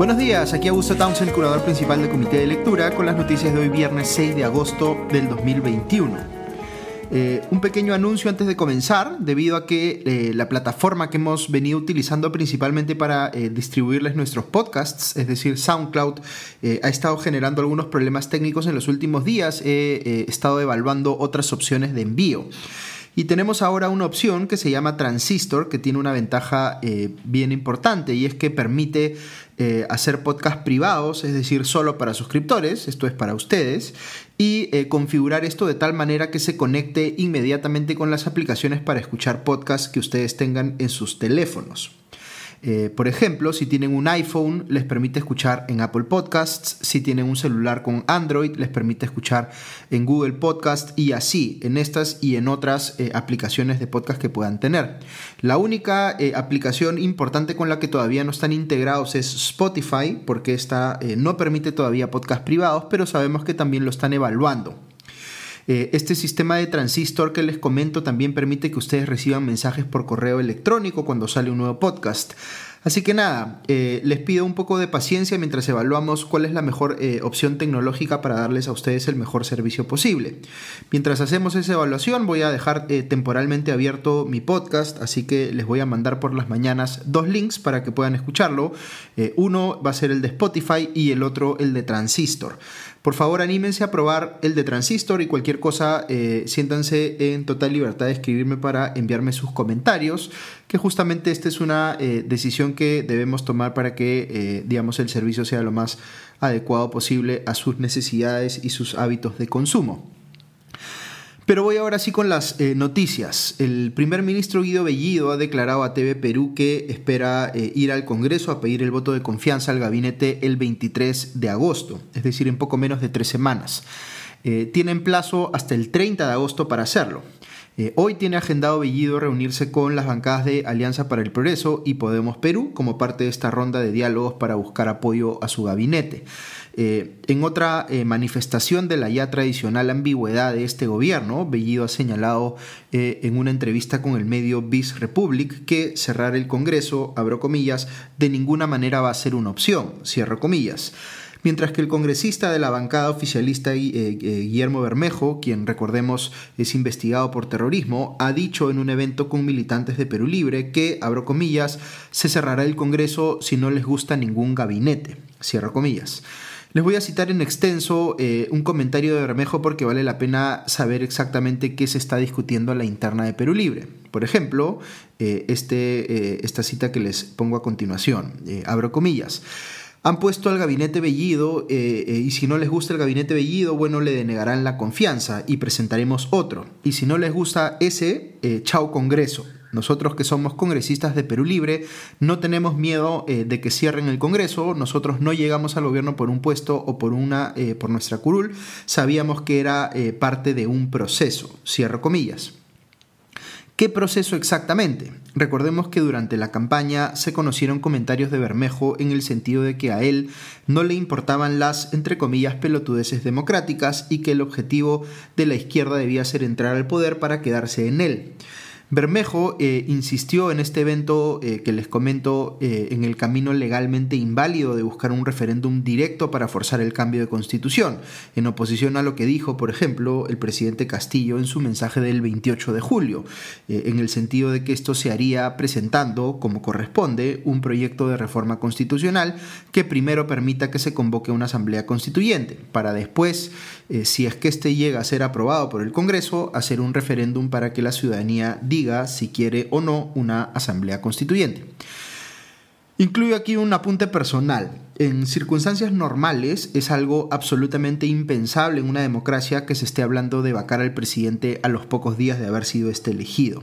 Buenos días, aquí Augusto Townsend, curador principal del Comité de Lectura, con las noticias de hoy viernes 6 de agosto del 2021. Eh, un pequeño anuncio antes de comenzar, debido a que eh, la plataforma que hemos venido utilizando principalmente para eh, distribuirles nuestros podcasts, es decir, SoundCloud, ha estado generando algunos problemas técnicos en los últimos días. He estado evaluando otras opciones de envío. Y tenemos ahora una opción que se llama Transistor, que tiene una ventaja eh, bien importante y es que permite eh, hacer podcasts privados, es decir, solo para suscriptores, esto es para ustedes, y eh, configurar esto de tal manera que se conecte inmediatamente con las aplicaciones para escuchar podcasts que ustedes tengan en sus teléfonos. Eh, por ejemplo, si tienen un iPhone, les permite escuchar en Apple Podcasts. Si tienen un celular con Android, les permite escuchar en Google Podcast y así, en estas y en otras eh, aplicaciones de podcast que puedan tener. La única eh, aplicación importante con la que todavía no están integrados es Spotify, porque esta no permite todavía podcasts privados, pero sabemos que también lo están evaluando. Eh, este sistema de transistor que les comento también permite que ustedes reciban mensajes por correo electrónico cuando sale un nuevo podcast. Así que nada, eh, les pido un poco de paciencia mientras evaluamos cuál es la mejor eh, opción tecnológica para darles a ustedes el mejor servicio posible. Mientras hacemos esa evaluación voy a dejar temporalmente abierto mi podcast, así que les voy a mandar por las mañanas dos links para que puedan escucharlo. uno va a ser el de Spotify y el otro el de Transistor. Por favor, anímense a probar el de Transistor y cualquier cosa, eh, siéntanse en total libertad de escribirme para enviarme sus comentarios, que justamente esta es una eh, decisión que debemos tomar para que, eh, digamos, el servicio sea lo más adecuado posible a sus necesidades y sus hábitos de consumo. Pero voy ahora sí con las eh, noticias. El primer ministro Guido Bellido ha declarado a TV Perú que espera eh, ir al Congreso a pedir el voto de confianza al gabinete el 23 de agosto, es decir, en poco menos de tres semanas. Eh, tienen plazo hasta el 30 de agosto para hacerlo. Hoy tiene agendado Bellido reunirse con las bancadas de Alianza para el Progreso y Podemos Perú como parte de esta ronda de diálogos para buscar apoyo a su gabinete. Eh, en otra eh, manifestación de la ya tradicional ambigüedad de este gobierno, Bellido ha señalado eh, en una entrevista con el medio Bis Republic que cerrar el Congreso, abro comillas, de ninguna manera va a ser una opción, cierro comillas mientras que el congresista de la bancada oficialista Guillermo Bermejo, quien recordemos es investigado por terrorismo, ha dicho en un evento con militantes de Perú Libre que, abro comillas, se cerrará el Congreso si no les gusta ningún gabinete, cierro comillas. Les voy a citar en extenso eh, un comentario de Bermejo porque vale la pena saber exactamente qué se está discutiendo en la interna de Perú Libre. Por ejemplo, eh, este, eh, esta cita que les pongo a continuación, abro comillas. Han puesto al gabinete Bellido y si no les gusta el gabinete Bellido, bueno, le denegarán la confianza y presentaremos otro. Y si no les gusta ese, chao Congreso. Nosotros que somos congresistas de Perú Libre no tenemos miedo eh, de que cierren el Congreso, nosotros no llegamos al gobierno por un puesto o por, una, eh, por nuestra curul, sabíamos que era eh, parte de un proceso, cierro comillas. ¿Qué proceso exactamente? Recordemos que durante la campaña se conocieron comentarios de Bermejo en el sentido de que a él no le importaban las, entre comillas, pelotudeces democráticas y que el objetivo de la izquierda debía ser entrar al poder para quedarse en él. Bermejo eh, insistió en este evento eh, que les comento eh, en el camino legalmente inválido de buscar un referéndum directo para forzar el cambio de constitución, en oposición a lo que dijo, por ejemplo, el presidente Castillo en su mensaje del 28 de julio, en el sentido de que esto se haría presentando, como corresponde, un proyecto de reforma constitucional que primero permita que se convoque una asamblea constituyente, para después, si es que éste llega a ser aprobado por el Congreso, hacer un referéndum para que la ciudadanía diga si quiere o no una asamblea constituyente. Incluyo aquí un apunte personal. En circunstancias normales es algo absolutamente impensable en una democracia que se esté hablando de vacar al presidente a los pocos días de haber sido este elegido.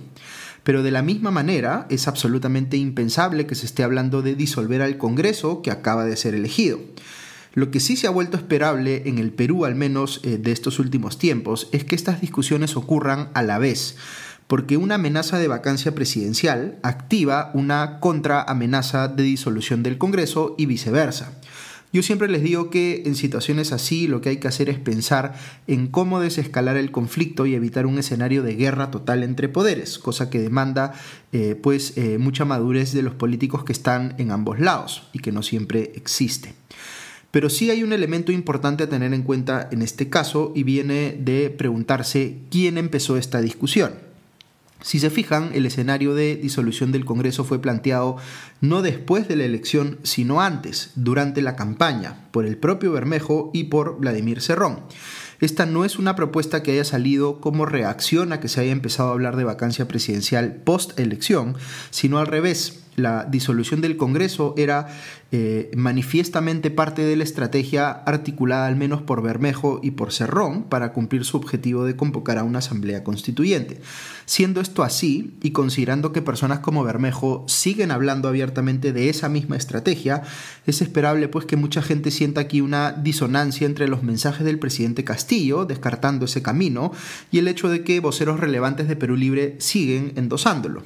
Pero de la misma manera es absolutamente impensable que se esté hablando de disolver al Congreso que acaba de ser elegido. Lo que sí se ha vuelto esperable en el Perú, al menos eh, de estos últimos tiempos, es que estas discusiones ocurran a la vez porque una amenaza de vacancia presidencial activa una contraamenaza de disolución del Congreso y viceversa. Yo siempre les digo que en situaciones así lo que hay que hacer es pensar en cómo desescalar el conflicto y evitar un escenario de guerra total entre poderes, cosa que demanda eh, pues eh, mucha madurez de los políticos que están en ambos lados y que no siempre existe. Pero sí hay un elemento importante a tener en cuenta en este caso y viene de preguntarse quién empezó esta discusión. Si se fijan, el escenario de disolución del Congreso fue planteado no después de la elección, sino antes, durante la campaña, por el propio Bermejo y por Vladimir Cerrón. Esta no es una propuesta que haya salido como reacción a que se haya empezado a hablar de vacancia presidencial post-elección, sino al revés la disolución del Congreso era eh, manifiestamente parte de la estrategia articulada al menos por Bermejo y por Cerrón para cumplir su objetivo de convocar a una asamblea constituyente. Siendo esto así, y considerando que personas como Bermejo siguen hablando abiertamente de esa misma estrategia, es esperable pues que mucha gente sienta aquí una disonancia entre los mensajes del presidente Castillo, descartando ese camino, y el hecho de que voceros relevantes de Perú Libre siguen endosándolo.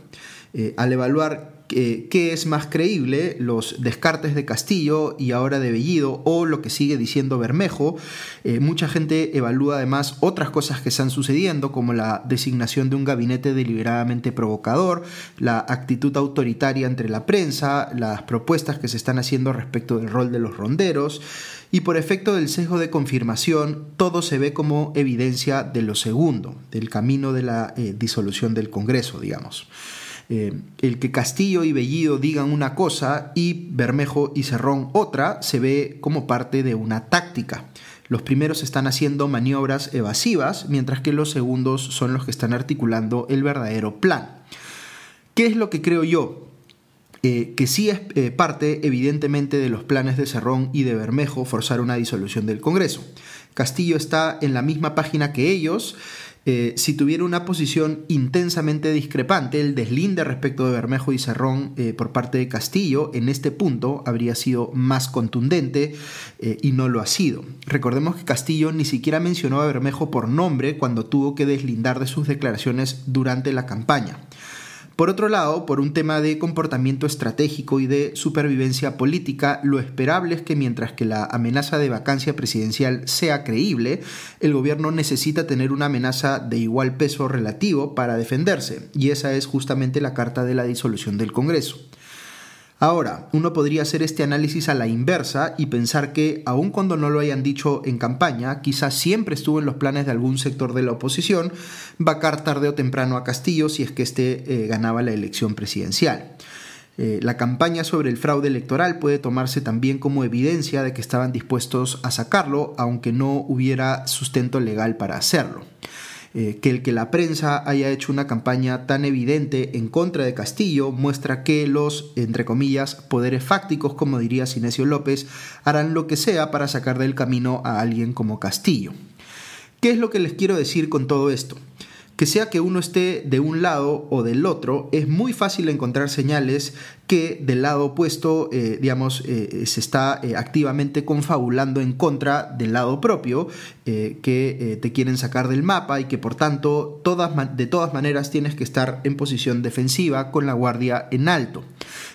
Eh, al evaluar qué es más creíble, los descartes de Castillo y ahora de Bellido o lo que sigue diciendo Bermejo. Eh, mucha gente evalúa además otras cosas que están sucediendo, como la designación de un gabinete deliberadamente provocador, la actitud autoritaria entre la prensa, las propuestas que se están haciendo respecto del rol de los ronderos, y por efecto del sesgo de confirmación, todo se ve como evidencia de lo segundo, del camino de la eh, disolución del Congreso, digamos. Eh, el que Castillo y Bellido digan una cosa y Bermejo y Cerrón otra se ve como parte de una táctica. Los primeros están haciendo maniobras evasivas, mientras que los segundos son los que están articulando el verdadero plan. ¿Qué es lo que creo yo? Eh, que sí es eh, parte evidentemente de los planes de Cerrón y de Bermejo forzar una disolución del Congreso. Castillo está en la misma página que ellos, eh, si tuviera una posición intensamente discrepante, el deslinde respecto de Bermejo y Cerrón eh, por parte de Castillo en este punto habría sido más contundente eh, y no lo ha sido. Recordemos que Castillo ni siquiera mencionó a Bermejo por nombre cuando tuvo que deslindar de sus declaraciones durante la campaña. Por otro lado, por un tema de comportamiento estratégico y de supervivencia política, lo esperable es que mientras que la amenaza de vacancia presidencial sea creíble, el gobierno necesita tener una amenaza de igual peso relativo para defenderse, y esa es justamente la carta de la disolución del Congreso. Ahora, uno podría hacer este análisis a la inversa y pensar que, aun cuando no lo hayan dicho en campaña, quizás siempre estuvo en los planes de algún sector de la oposición vacar tarde o temprano a Castillo si es que éste eh, ganaba la elección presidencial. Eh, la campaña sobre el fraude electoral puede tomarse también como evidencia de que estaban dispuestos a sacarlo, aunque no hubiera sustento legal para hacerlo. Eh, que el que la prensa haya hecho una campaña tan evidente en contra de Castillo muestra que los, entre comillas, poderes fácticos, como diría Sinesio López, harán lo que sea para sacar del camino a alguien como Castillo. ¿Qué es lo que les quiero decir con todo esto? Que sea que uno esté de un lado o del otro, es muy fácil encontrar señales que del lado opuesto, eh, digamos, eh, se está eh, activamente confabulando en contra del lado propio, que te quieren sacar del mapa y que por tanto todas, de todas maneras tienes que estar en posición defensiva con la guardia en alto.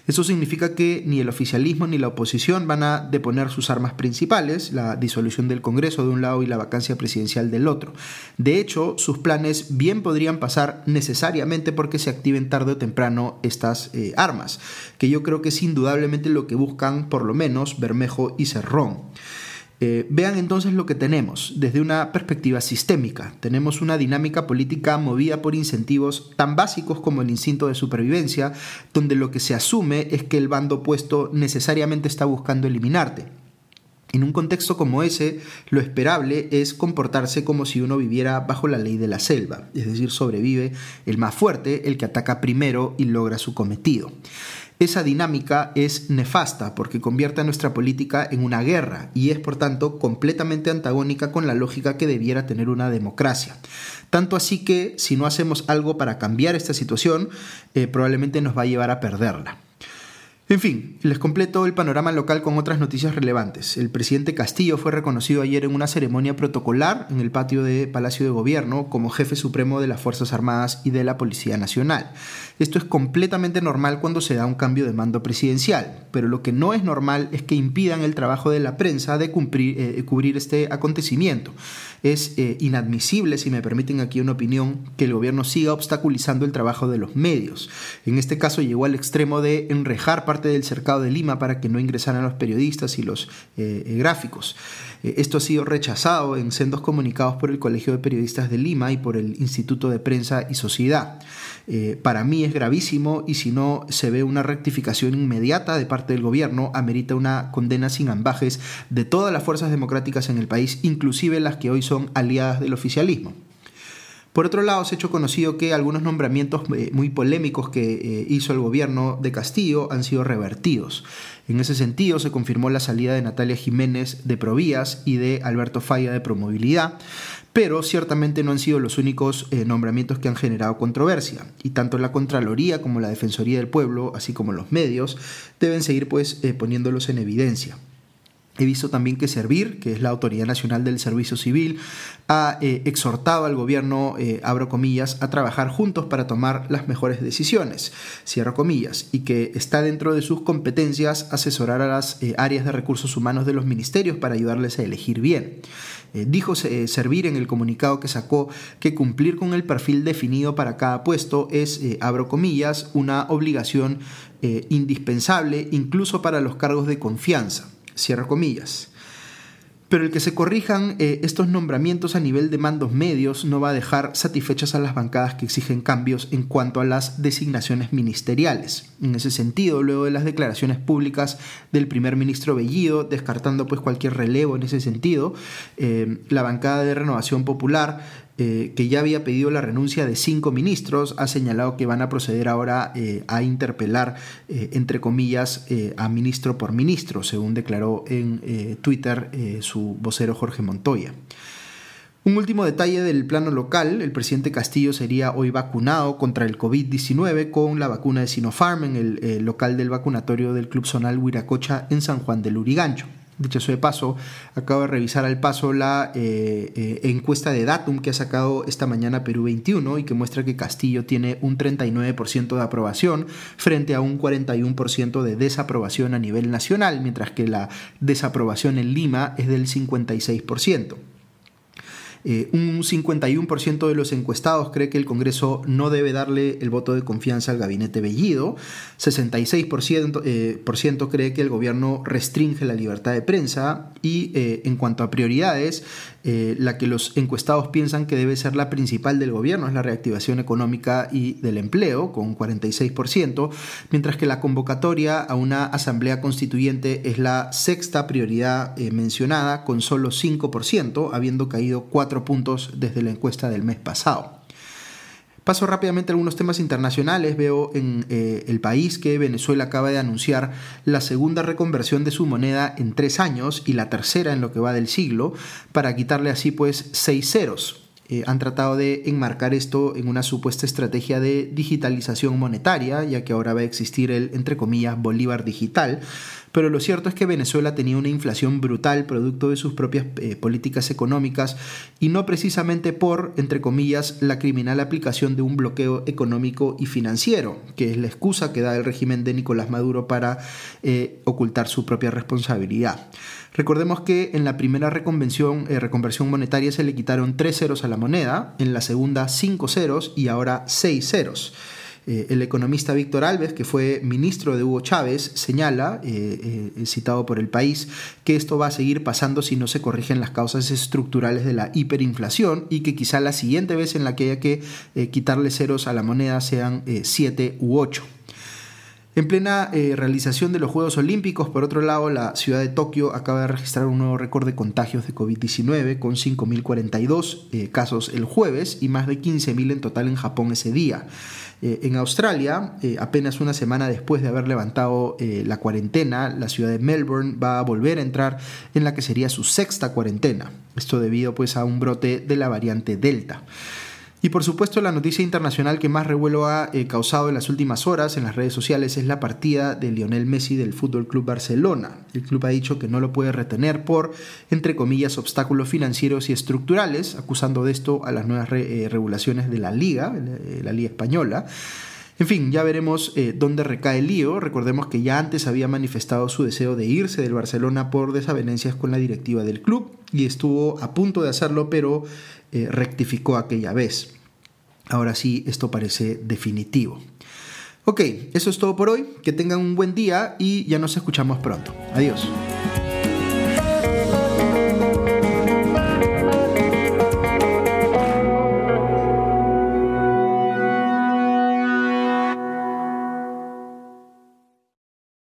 Eso significa que ni el oficialismo ni la oposición van a deponer sus armas principales, la disolución del Congreso de un lado y la vacancia presidencial del otro. De hecho, sus planes bien podrían pasar necesariamente porque se activen tarde o temprano estas eh, armas, que yo creo que es indudablemente lo que buscan por lo menos Bermejo y Cerrón. Eh, vean entonces lo que tenemos desde una perspectiva sistémica. Tenemos una dinámica política movida por incentivos tan básicos como el instinto de supervivencia, donde lo que se asume es que el bando opuesto necesariamente está buscando eliminarte. En un contexto como ese, lo esperable es comportarse como si uno viviera bajo la ley de la selva, es decir, sobrevive el más fuerte, el que ataca primero y logra su cometido. Esa dinámica es nefasta porque convierte a nuestra política en una guerra y es por tanto completamente antagónica con la lógica que debiera tener una democracia. Tanto así que si no hacemos algo para cambiar esta situación, eh, probablemente nos va a llevar a perderla. En fin, les completo el panorama local con otras noticias relevantes. El presidente Castillo fue reconocido ayer en una ceremonia protocolar en el patio de Palacio de Gobierno como jefe supremo de las Fuerzas Armadas y de la Policía Nacional. Esto es completamente normal cuando se da un cambio de mando presidencial, pero lo que no es normal es que impidan el trabajo de la prensa de eh, cubrir este acontecimiento. Es eh, inadmisible, si me permiten aquí una opinión, que el gobierno siga obstaculizando el trabajo de los medios. En este caso llegó al extremo de enrejar parte del cercado de Lima para que no ingresaran los periodistas y los eh, eh, gráficos. esto ha sido rechazado en sendos comunicados por el Colegio de Periodistas de Lima y por el Instituto de Prensa y Sociedad. para mí es gravísimo y si no se ve una rectificación inmediata de parte del gobierno, amerita una condena sin ambajes de todas las fuerzas democráticas en el país, inclusive las que hoy son aliadas del oficialismo. Por otro lado, se ha hecho conocido que algunos nombramientos eh, muy polémicos que eh, hizo el gobierno de Castillo han sido revertidos. En ese sentido, se confirmó la salida de Natalia Jiménez de Provías y de Alberto Falla de Promovilidad, pero ciertamente no han sido los únicos eh, nombramientos que han generado controversia, y tanto la Contraloría como la Defensoría del Pueblo, así como los medios, deben seguir pues poniéndolos en evidencia. He visto también que Servir, que es la Autoridad Nacional del Servicio Civil, ha eh, exhortado al gobierno, eh, abro comillas, a trabajar juntos para tomar las mejores decisiones, cierro comillas, y que está dentro de sus competencias asesorar a las eh, áreas de recursos humanos de los ministerios para ayudarles a elegir bien. dijo Servir en el comunicado que sacó que cumplir con el perfil definido para cada puesto es, abro comillas, una obligación indispensable incluso para los cargos de confianza cierra comillas. Pero el que se corrijan eh, estos nombramientos a nivel de mandos medios no va a dejar satisfechas a las bancadas que exigen cambios en cuanto a las designaciones ministeriales. En ese sentido, luego de las declaraciones públicas del primer ministro Bellido, descartando pues cualquier relevo en ese sentido, eh, la bancada de Renovación Popular eh, que ya había pedido la renuncia de cinco ministros, ha señalado que van a proceder ahora eh, a interpelar, eh, entre comillas, a ministro por ministro, según declaró en Twitter su vocero Jorge Montoya. Un último detalle del plano local, el presidente Castillo sería hoy vacunado contra el COVID-19 con la vacuna de Sinopharm en el local del vacunatorio del Club Zonal Huiracocha en San Juan del Urigancho. Dicho eso de paso, acabo de revisar al paso la eh, eh, encuesta de Datum que ha sacado esta mañana Perú 21 y que muestra que Castillo tiene un 39% de aprobación frente a un 41% de desaprobación a nivel nacional, mientras que la desaprobación en Lima es del 56%. Eh, un 51% de los encuestados cree que el Congreso no debe darle el voto de confianza al gabinete Bellido, 66% eh, cree que el gobierno restringe la libertad de prensa. Y eh, en cuanto a prioridades, la que los encuestados piensan que debe ser la principal del gobierno es la reactivación económica y del empleo, con 46%, mientras que la convocatoria a una asamblea constituyente es la sexta prioridad mencionada, con solo 5%, habiendo caído 4 puntos desde la encuesta del mes pasado. Paso rápidamente a algunos temas internacionales. Veo en eh, el país que Venezuela acaba de anunciar la segunda reconversión de su moneda en tres años y la tercera en lo que va del siglo, para quitarle así pues seis ceros. Eh, han tratado de enmarcar esto en una supuesta estrategia de digitalización monetaria, ya que ahora va a existir el, entre comillas, Bolívar digital, pero lo cierto es que Venezuela tenía una inflación brutal producto de sus propias eh, políticas económicas y no precisamente por, entre comillas, la criminal aplicación de un bloqueo económico y financiero, que es la excusa que da el régimen de Nicolás Maduro para eh, ocultar su propia responsabilidad. Recordemos que en la primera reconvención, eh, reconversión monetaria se le quitaron tres ceros a la moneda, en la segunda cinco ceros y ahora seis ceros. Eh, el economista Víctor Alves, que fue ministro de Hugo Chávez, señala, eh, citado por el país, que esto va a seguir pasando si no se corrigen las causas estructurales de la hiperinflación y que quizá la siguiente vez en la que haya que quitarle ceros a la moneda sean siete u ocho. En plena realización de los Juegos Olímpicos, por otro lado, la ciudad de Tokio acaba de registrar un nuevo récord de contagios de COVID-19 con 5.042 casos el jueves y más de 15.000 en total en Japón ese día. Eh, en Australia, eh, apenas una semana después de haber levantado eh, la cuarentena, la ciudad de Melbourne va a volver a entrar en la que sería su sexta cuarentena. Esto debido pues a un brote de la variante Delta. Y por supuesto la noticia internacional que más revuelo ha eh, causado en las últimas horas en las redes sociales es la partida de Lionel Messi del Fútbol Club Barcelona. El club ha dicho que no lo puede retener por, entre comillas, obstáculos financieros y estructurales, acusando de esto a las nuevas eh, regulaciones de la Liga, eh, la Liga Española. En fin, ya veremos dónde recae el lío. Recordemos que ya antes había manifestado su deseo de irse del Barcelona por desavenencias con la directiva del club y estuvo a punto de hacerlo, pero eh, rectificó aquella vez. Ahora sí, esto parece definitivo. Ok, eso es todo por hoy. Que tengan un buen día y ya nos escuchamos pronto. Adiós.